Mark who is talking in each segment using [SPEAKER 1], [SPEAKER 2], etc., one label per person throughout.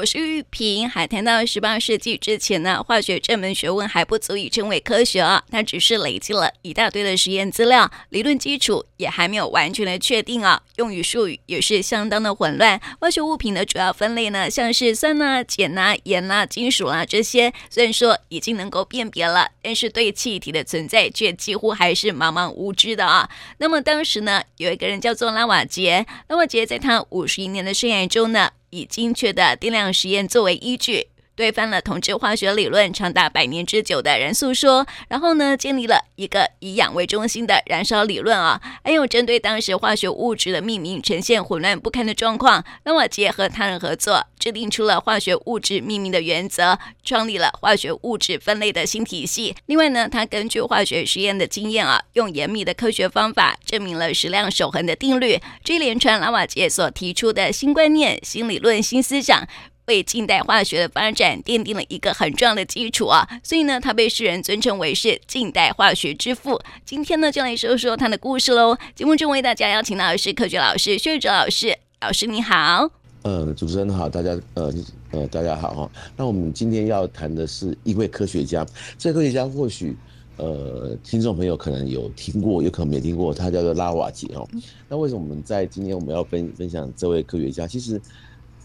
[SPEAKER 1] 我是玉萍，还谈到十八世纪之前呢，化学这门学问还不足以称为科学啊，它只是累积了一大堆的实验资料，理论基础也还没有完全的确定啊，用语术语也是相当的混乱。化学物品的主要分类呢，像是酸呐、碱呐、盐呐、金属啊这些，虽然说已经能够辨别了，但是对气体的存在却几乎还是茫茫无知的啊。那么当时呢，有一个人叫做拉瓦杰，拉瓦杰在他五十一年的生涯中呢。以精确的定量实验作为依据，推翻了统治化学理论长达百年之久的燃素说，然后呢，建立了一个以氧为中心的燃烧理论啊，还有针对当时化学物质的命名呈现混乱不堪的状况，拉瓦杰和他人合作，制定出了化学物质命名的原则，创立了化学物质分类的新体系。另外呢，他根据化学实验的经验啊，用严密的科学方法证明了质量守恒的定律。这一连串拉瓦杰所提出的新观念、新理论、新思想，为近代化学的发展奠定了一个很重要的基础啊。所以呢，他被世人尊称为是近代化学之父。今天呢，就来说说他的故事喽。节目中为大家邀请到的是科学老师薛哲老师，老师你好。
[SPEAKER 2] 呃，主持人好，大家呃呃大家好哈。那我们今天要谈的是一位科学家，这个科学家或许呃听众朋友可能有听过，有可能没听过，他叫做拉瓦杰哦。那为什么我们在今天我们要分分享这位科学家？其实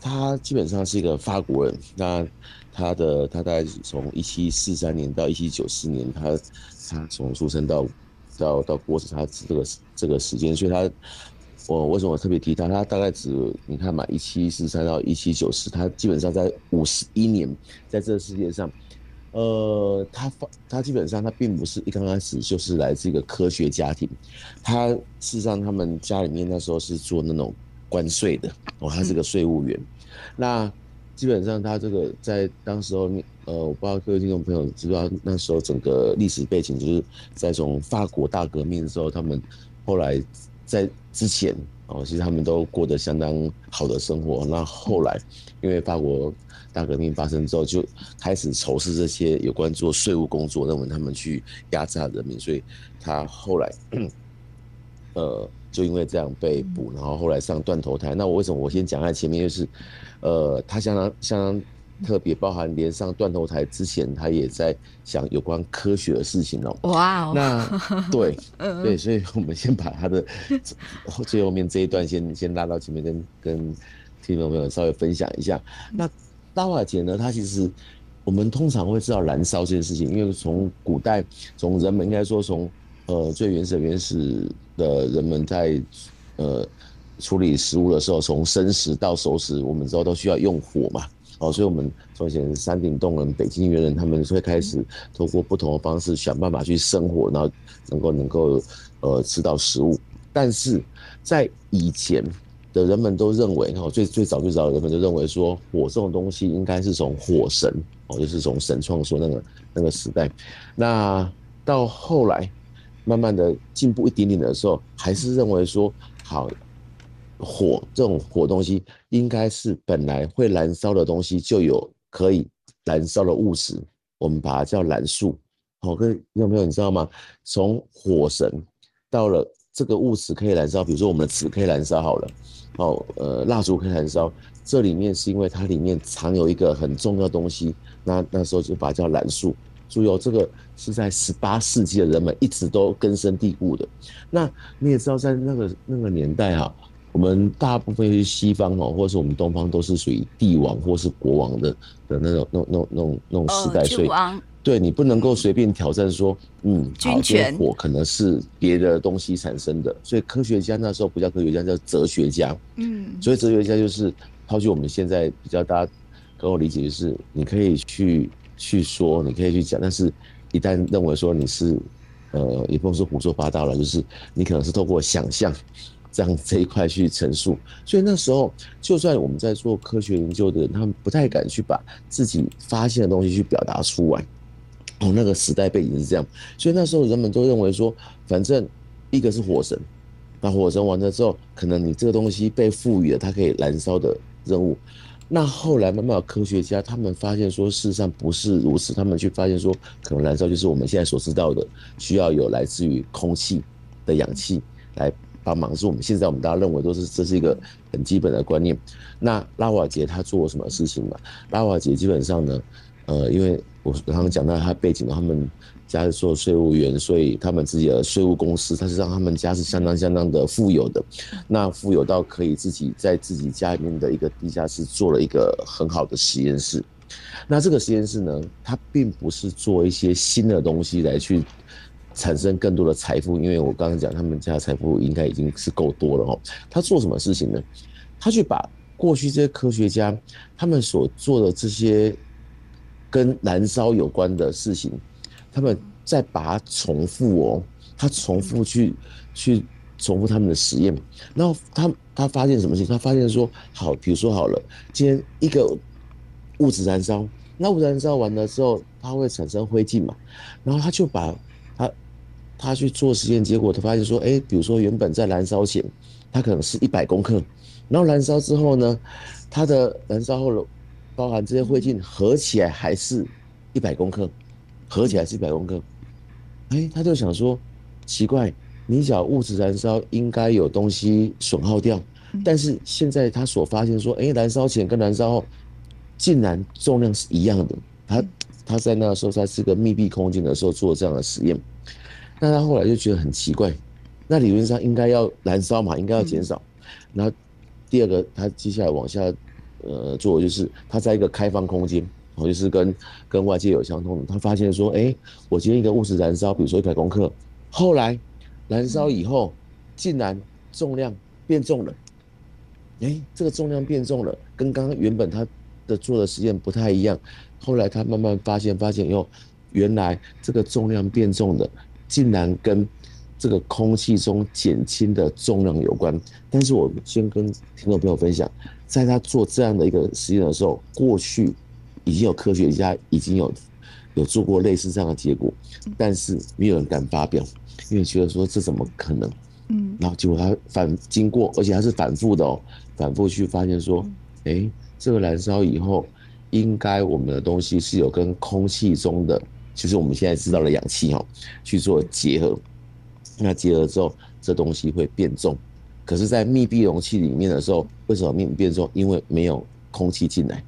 [SPEAKER 2] 他基本上是一个法国人，那他的他大概从一七四三年到一七九四年，他他从出生到到到过世，他这个这个时间，所以他。我为什么特别提他？他大概只你看嘛，一七四三到一七九四，他基本上在五十一年，在这个世界上，呃，他发他基本上他并不是一刚开始就是来自一个科学家庭，他事实上他们家里面那时候是做那种关税的哦，他是个税务员。那基本上他这个在当时候，呃，我不知道各位听众朋友知道那时候整个历史背景，就是在从法国大革命的时候，他们后来。在之前哦，其实他们都过得相当好的生活。那后来，因为法国大革命发生之后，就开始仇视这些有关做税务工作，认为他们去压榨人民，所以他后来，呃，就因为这样被捕，然后后来上断头台。那我为什么我先讲在前面，就是，呃，他相当相当。特别包含连上断头台之前，他也在想有关科学的事情哦。哇哦，那 对对，所以我们先把他的 最后面这一段先先拉到前面跟，跟跟听众朋友稍微分享一下。那拉瓦姐呢？他其实我们通常会知道燃烧这件事情，因为从古代，从人们应该说从呃最原始原始的人们在呃处理食物的时候，从生食到熟食，我们知道都需要用火嘛。哦，所以我们从前山顶洞人、北京猿人，他们会开始通过不同的方式想办法去生活，然后能够能够呃吃到食物。但是在以前的人们都认为，哦，最最早最早的人们就认为说，火这种东西应该是从火神哦，就是从神创说那个那个时代。那到后来慢慢的进步一点点的时候，还是认为说好。火这种火东西，应该是本来会燃烧的东西就有可以燃烧的物质，我们把它叫燃素。好，各位听众朋友，你知道吗？从火神到了这个物质可以燃烧，比如说我们的纸可以燃烧好了，哦，呃，蜡烛可以燃烧，这里面是因为它里面藏有一个很重要的东西，那那时候就把它叫燃素。注意哦，这个是在十八世纪的人们一直都根深蒂固的。那你也知道，在那个那个年代啊。我们大部分是西方哦，或者是我们东方，都是属于帝王或是国王的的那种、那种、那种、那种、那种时代，所以对你不能够随便挑战说，嗯，好，这个火可能是别的东西产生的。所以科学家那时候不叫科学家，叫哲学家。嗯，所以哲学家就是抛弃我们现在比较大家跟我理解，就是你可以去去说，你可以去讲，但是一旦认为说你是呃，也不能说胡说八道了，就是你可能是透过想象。这样这一块去陈述，所以那时候就算我们在做科学研究的人，他们不太敢去把自己发现的东西去表达出来。哦，那个时代背景是这样，所以那时候人们都认为说，反正一个是火神，那火神完了之后，可能你这个东西被赋予了它可以燃烧的任务。那后来慢慢有科学家他们发现说，事实上不是如此，他们去发现说，可能燃烧就是我们现在所知道的，需要有来自于空气的氧气来。帮忙，是我们现在我们大家认为都是这是一个很基本的观念。那拉瓦杰他做了什么事情嘛？拉瓦杰基本上呢，呃，因为我刚刚讲到他背景，他们家是做税务员，所以他们自己的税务公司，他是让他们家是相当相当的富有的，那富有到可以自己在自己家里面的一个地下室做了一个很好的实验室。那这个实验室呢，它并不是做一些新的东西来去产生更多的财富，因为我刚刚讲他们家的财富应该已经是够多了哦。他做什么事情呢？他去把过去这些科学家他们所做的这些跟燃烧有关的事情，他们再把它重复哦，他重复去去重复他们的实验，然后他他发现什么事情？他发现说，好，比如说好了，今天一个。物质燃烧，那物质燃烧完了之后，它会产生灰烬嘛？然后他就把他他去做实验，结果他发现说，哎，比如说原本在燃烧前，它可能是一百公克，然后燃烧之后呢，它的燃烧后的包含这些灰烬合起来还是一百公克，合起来是一百公克，哎，他就想说，奇怪，你讲物质燃烧应该有东西损耗掉，但是现在他所发现说，哎，燃烧前跟燃烧后。竟然重量是一样的，他他在那个时候在是个密闭空间的时候做这样的实验，那他后来就觉得很奇怪，那理论上应该要燃烧嘛，应该要减少。然后第二个，他接下来往下呃做就是他在一个开放空间，哦，就是跟跟外界有相通的，他发现说，哎，我今天一个物质燃烧，比如说一百公克，后来燃烧以后，竟然重量变重了，哎，这个重量变重了，跟刚刚原本他。的做的实验不太一样，后来他慢慢发现，发现哟，原来这个重量变重的，竟然跟这个空气中减轻的重量有关。但是我先跟听众朋友分享，在他做这样的一个实验的时候，过去已经有科学家已经有有做过类似这样的结果，但是没有人敢发表，因为觉得说这怎么可能？嗯，然后结果他反经过，而且他是反复的哦，反复去发现说，哎。这个燃烧以后，应该我们的东西是有跟空气中的，就是我们现在知道的氧气哦，去做结合。那结合之后，这东西会变重。可是，在密闭容器里面的时候，为什么变变重？因为没有空气进来。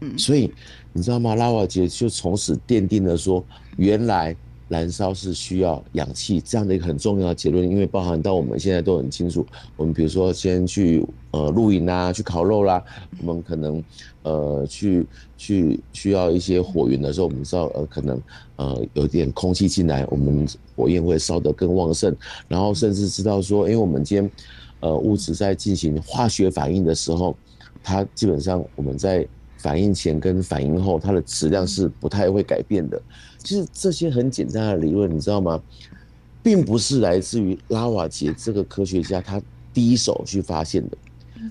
[SPEAKER 2] 嗯，所以你知道吗？拉瓦杰就从此奠定了说，原来。燃烧是需要氧气这样的一个很重要的结论，因为包含到我们现在都很清楚，我们比如说先去呃露营啊，去烤肉啦，我们可能呃去去需要一些火源的时候，我们知道呃可能呃有点空气进来，我们火焰会烧得更旺盛，然后甚至知道说，因为我们今天呃物质在进行化学反应的时候，它基本上我们在反应前跟反应后，它的质量是不太会改变的。其实这些很简单的理论，你知道吗？并不是来自于拉瓦杰这个科学家他第一手去发现的。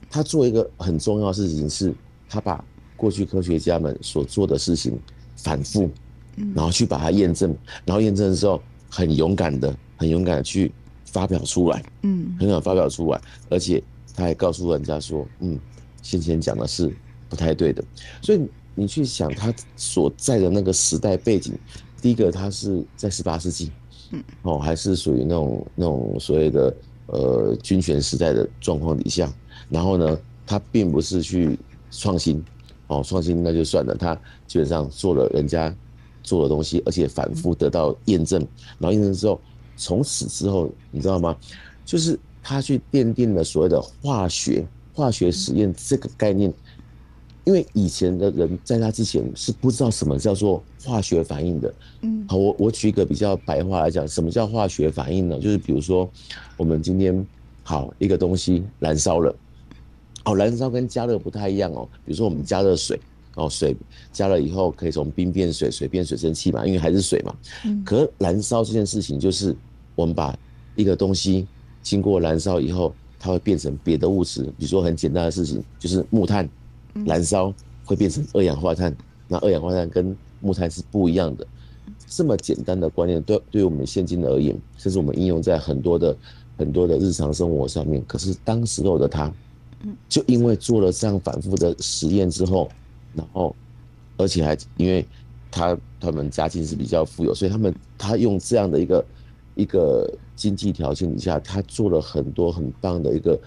[SPEAKER 2] 他做一个很重要的事情是，他把过去科学家们所做的事情反复，然后去把它验证，然后验证的时候很勇敢的、很勇敢的去发表出来，嗯，很想发表出来，而且他还告诉人家说，嗯，先前讲的是不太对的，所以。你去想他所在的那个时代背景，第一个他是在十八世纪，嗯，哦，还是属于那种那种所谓的呃军权时代的状况底下，然后呢，他并不是去创新，哦，创新那就算了，他基本上做了人家做的东西，而且反复得到验证，然后验证之后，从此之后，你知道吗？就是他去奠定了所谓的化学化学实验这个概念。因为以前的人在他之前是不知道什么叫做化学反应的。嗯，好，我我举一个比较白话来讲，什么叫化学反应呢？就是比如说，我们今天好一个东西燃烧了，哦，燃烧跟加热不太一样哦。比如说我们加热水，哦，水加热以后可以从冰变水，水变水蒸气嘛，因为还是水嘛。嗯，可燃烧这件事情就是我们把一个东西经过燃烧以后，它会变成别的物质。比如说很简单的事情，就是木炭。燃烧会变成二氧化碳，那二氧化碳跟木炭是不一样的。这么简单的观念，对对于我们现今而言，甚至我们应用在很多的很多的日常生活上面。可是当时候的他，就因为做了这样反复的实验之后，然后而且还因为他他们家境是比较富有，所以他们他用这样的一个一个经济条件底下，他做了很多很棒的一个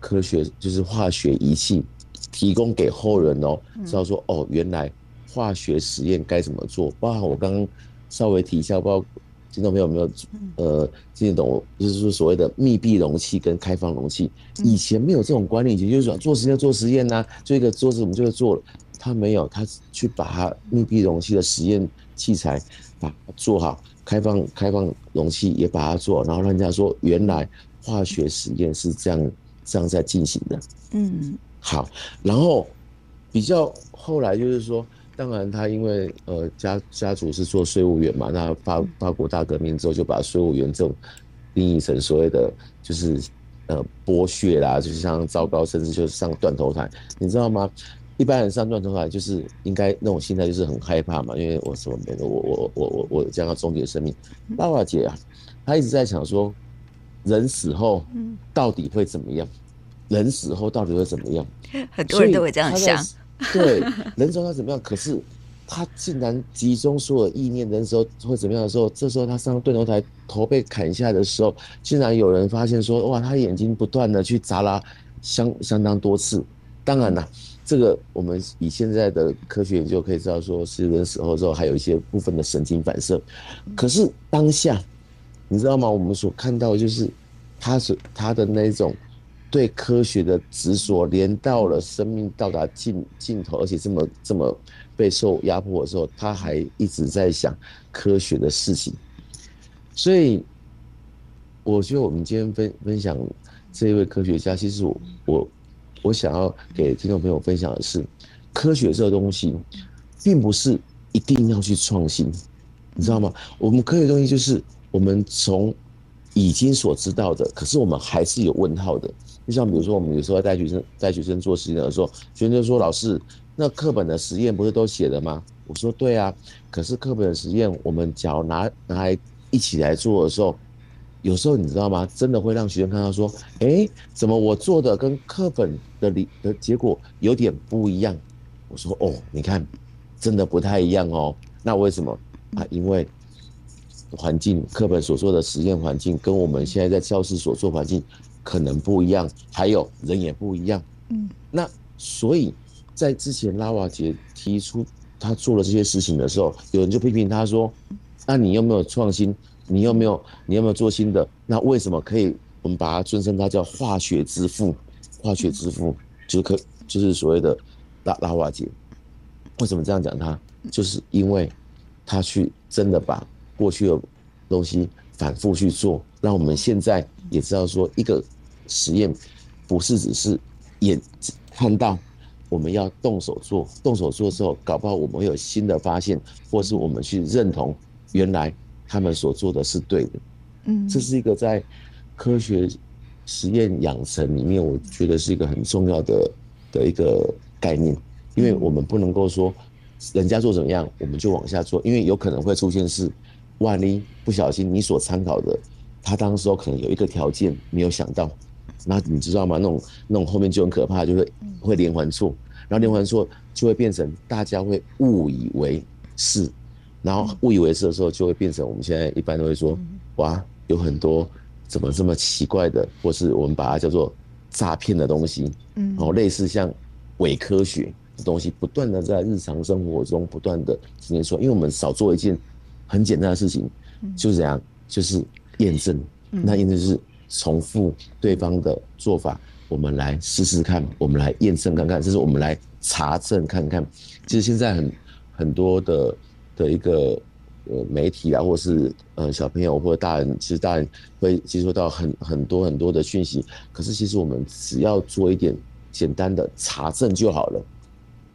[SPEAKER 2] 科学，就是化学仪器，提供给后人哦，知道说哦，原来化学实验该怎么做。包含我刚刚稍微提一下，不知道听众朋友有没有呃听得懂？就是说所谓的密闭容器跟开放容器，以前没有这种观念，以前就是说做实验做实验呐，做一个桌子我们就会做了。他没有，他去把它密闭容器的实验器材把它做好，开放开放容器也把它做，然后让人家说原来化学实验是这样这样在进行的。嗯，好，然后比较后来就是说，当然他因为呃家家族是做税务员嘛，那法法国大革命之后就把税务员这种定义成所谓的就是呃剥削啦，就是像糟糕，甚至就是上断头台，你知道吗？一般人上断头台就是应该那种心态，就是很害怕嘛，因为我什么没有，我我我我我将要终结生命。拉瓦姐啊，他一直在想说，人死后到底会怎么样？人死后到底会怎么样？
[SPEAKER 1] 很多人都会这样想。
[SPEAKER 2] 对，人死后他怎么样？可是他竟然集中所有意念，人死后会怎么样的时候，这时候他上断头台，头被砍下来的时候，竟然有人发现说，哇，他眼睛不断的去眨拉相相当多次。当然了。这个我们以现在的科学研究可以知道，说是人死后之后还有一些部分的神经反射。可是当下，你知道吗？我们所看到的就是，他所他的那种对科学的执着，连到了生命到达尽尽头，而且这么这么备受压迫的时候，他还一直在想科学的事情。所以，我觉得我们今天分分享这一位科学家，其实我我。我想要给听众朋友分享的是，科学这个东西，并不是一定要去创新，你知道吗？我们科学东西就是我们从已经所知道的，可是我们还是有问号的。就像比如说，我们有时候带学生带学生做实验的时候，学生就说：“老师，那课本的实验不是都写了吗？”我说：“对啊，可是课本的实验，我们只要拿拿来一起来做的时候。”有时候你知道吗？真的会让学生看到说，哎，怎么我做的跟课本的理的结果有点不一样？我说哦，你看，真的不太一样哦。那为什么啊？因为环境，课本所说的实验环境跟我们现在在教室所做环境可能不一样，还有人也不一样。嗯，那所以在之前拉瓦杰提出他做了这些事情的时候，有人就批评他说，那你有没有创新？你有没有？你有没有做新的？那为什么可以？我们把它尊称他叫化学之父，化学之父就是可就是所谓的拉拉瓦杰。为什么这样讲他？就是因为他去真的把过去的东西反复去做，让我们现在也知道说，一个实验不是只是眼看到，我们要动手做，动手做之后，搞不好我们会有新的发现，或是我们去认同原来。他们所做的是对的，嗯，这是一个在科学实验养成里面，我觉得是一个很重要的的一个概念，因为我们不能够说人家做怎么样，我们就往下做，因为有可能会出现是，万一不小心你所参考的，他当时候可能有一个条件没有想到，那你知道吗？那种那种后面就很可怕，就是会连环错，然后连环错就会变成大家会误以为是。然后误以为是的时候，就会变成我们现在一般都会说，哇，有很多怎么这么奇怪的，或是我们把它叫做诈骗的东西，嗯，然后类似像伪科学的东西，不断的在日常生活中不断的今天说，因为我们少做一件很简单的事情，就是这样，就是验证，那验证就是重复对方的做法，我们来试试看，我们来验证看看，这是我们来查证看看。其实现在很很多的。的一个呃媒体啊，或是呃小朋友或者大人，其实大人会接收到很很多很多的讯息。可是其实我们只要做一点简单的查证就好了。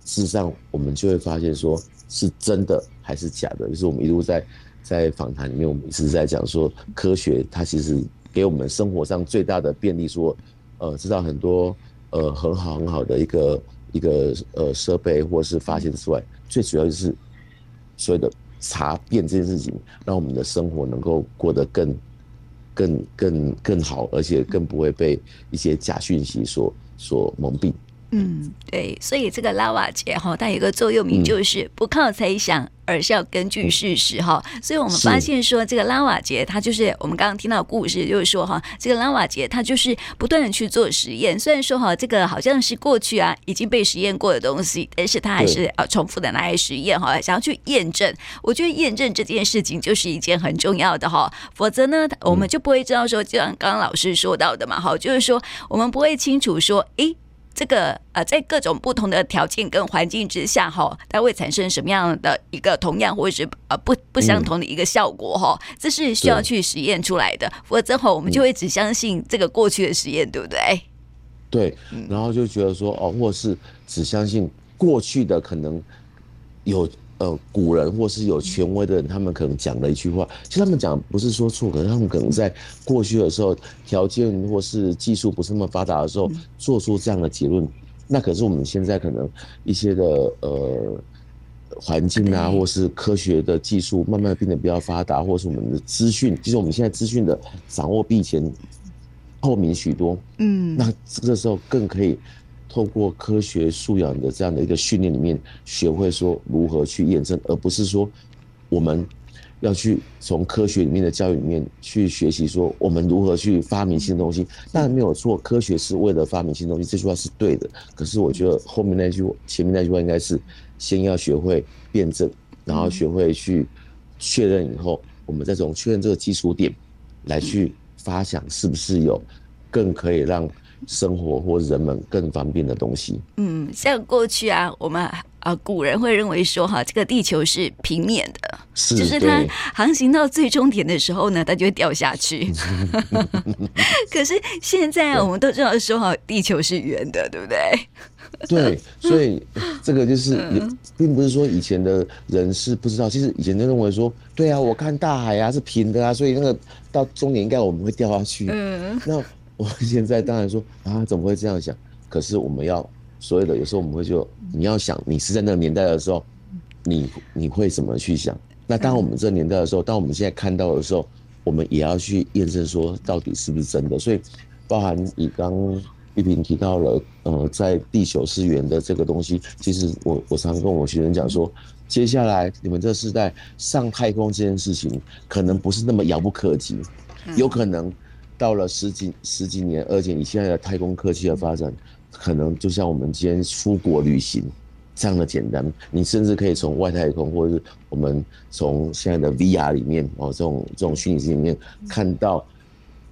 [SPEAKER 2] 事实上，我们就会发现说是真的还是假的。就是我们一路在在访谈里面，我们一直在讲说，科学它其实给我们生活上最大的便利，说呃知道很多呃很好很好的一个一个呃设备或是发现之外，最主要就是。所谓的查辨这件事情，让我们的生活能够过得更、更、更、更好，而且更不会被一些假讯息所所蒙蔽。
[SPEAKER 1] 嗯，对，所以这个拉瓦杰哈，它有一个座右铭，就是不靠猜想。嗯而是要根据事实哈，所以我们发现说，这个拉瓦杰他就是我们刚刚听到的故事，就是说哈，这个拉瓦杰他就是不断的去做实验。虽然说哈，这个好像是过去啊已经被实验过的东西，但是他还是呃重复的拿来实验哈，想要去验证。我觉得验证这件事情就是一件很重要的哈，否则呢，我们就不会知道说，就像刚刚老师说到的嘛哈，就是说我们不会清楚说，诶。这个呃，在各种不同的条件跟环境之下，哈，它会产生什么样的一个同样或者是呃不不相同的一个效果，哈、嗯，这是需要去实验出来的。否则哈，我们就会只相信这个过去的实验，对不对？
[SPEAKER 2] 对，然后就觉得说哦，或是只相信过去的可能有。呃，古人或是有权威的人，他们可能讲了一句话，其实他们讲不是说错，可是他们可能在过去的时候，条件或是技术不是那么发达的时候，做出这样的结论。那可是我们现在可能一些的呃环境啊，或是科学的技术慢慢变得比较发达，或是我们的资讯，其实我们现在资讯的掌握比以前透明许多。嗯，那这个时候更可以。透过科学素养的这样的一个训练里面，学会说如何去验证，而不是说我们要去从科学里面的教育里面去学习说我们如何去发明新东西。当然没有错，科学是为了发明新东西，这句话是对的。可是我觉得后面那句前面那句话应该是先要学会辩证，然后学会去确认以后，我们再从确认这个基础点来去发想是不是有更可以让。生活或人们更方便的东西。
[SPEAKER 1] 嗯，像过去啊，我们啊古人会认为说哈，这个地球是平面的，是就是它航行到最终点的时候呢，它就会掉下去。可是现在我们都知道说哈，地球是圆的，对不对？
[SPEAKER 2] 对，所以这个就是也并不是说以前的人是不知道，其实以前就认为说，对啊，我看大海啊是平的啊，所以那个到终点应该我们会掉下去。嗯，那。我现在当然说啊，怎么会这样想？可是我们要所有的，有时候我们会就你要想，你是在那个年代的时候，你你会怎么去想？那当我们这年代的时候，当我们现在看到的时候，我们也要去验证说到底是不是真的。所以，包含你刚玉萍提到了，呃，在地球是圆的这个东西，其实我我常跟我学生讲说，接下来你们这世代上太空这件事情，可能不是那么遥不可及，有可能。到了十几十几年，而且你现在的太空科技的发展，可能就像我们今天出国旅行这样的简单。你甚至可以从外太空，或者是我们从现在的 VR 里面哦，这种这种虚拟机里面看到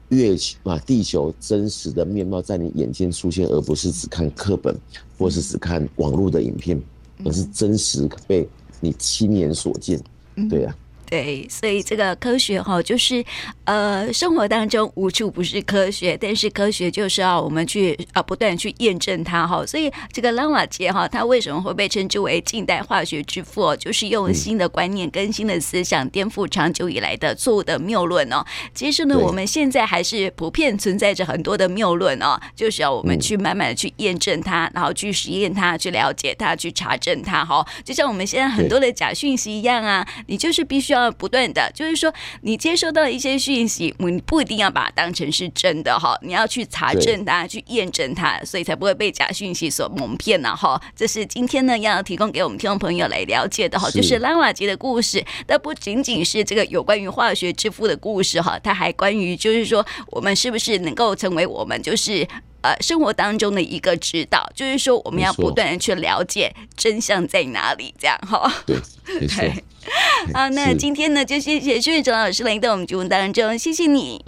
[SPEAKER 2] 月球啊，地球真实的面貌在你眼前出现，而不是只看课本，或是只看网络的影片，而是真实被你亲眼所见。对呀。
[SPEAKER 1] 对，所以这个科学哈，就是呃，生活当中无处不是科学，但是科学就是要我们去啊，不断去验证它哈。所以这个拉瓦杰哈，他为什么会被称之为近代化学之父？就是用新的观念、更新的思想，颠覆长久以来的错误的谬论哦。其实呢，我们现在还是普遍存在着很多的谬论哦，就是要我们去慢慢的去验证它，然后去实验它，去了解它，去查证它哈。就像我们现在很多的假讯息一样啊，你就是必须要。要不断的，就是说，你接收到一些讯息，你不一定要把它当成是真的哈，你要去查证它，去验证它，所以才不会被假讯息所蒙骗了哈。这是今天呢要提供给我们听众朋友来了解的哈，就是拉瓦吉的故事，那不仅仅是这个有关于化学之父的故事哈，它还关于就是说，我们是不是能够成为我们就是。呃，生活当中的一个指导，就是说我们要不断的去了解真相在哪里，这样哈。
[SPEAKER 2] 对，没错。
[SPEAKER 1] 好，那今天呢，就谢谢薛俊哲老师来到我们节目当中，谢谢你。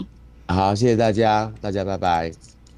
[SPEAKER 2] 好，谢谢大家，大家拜拜。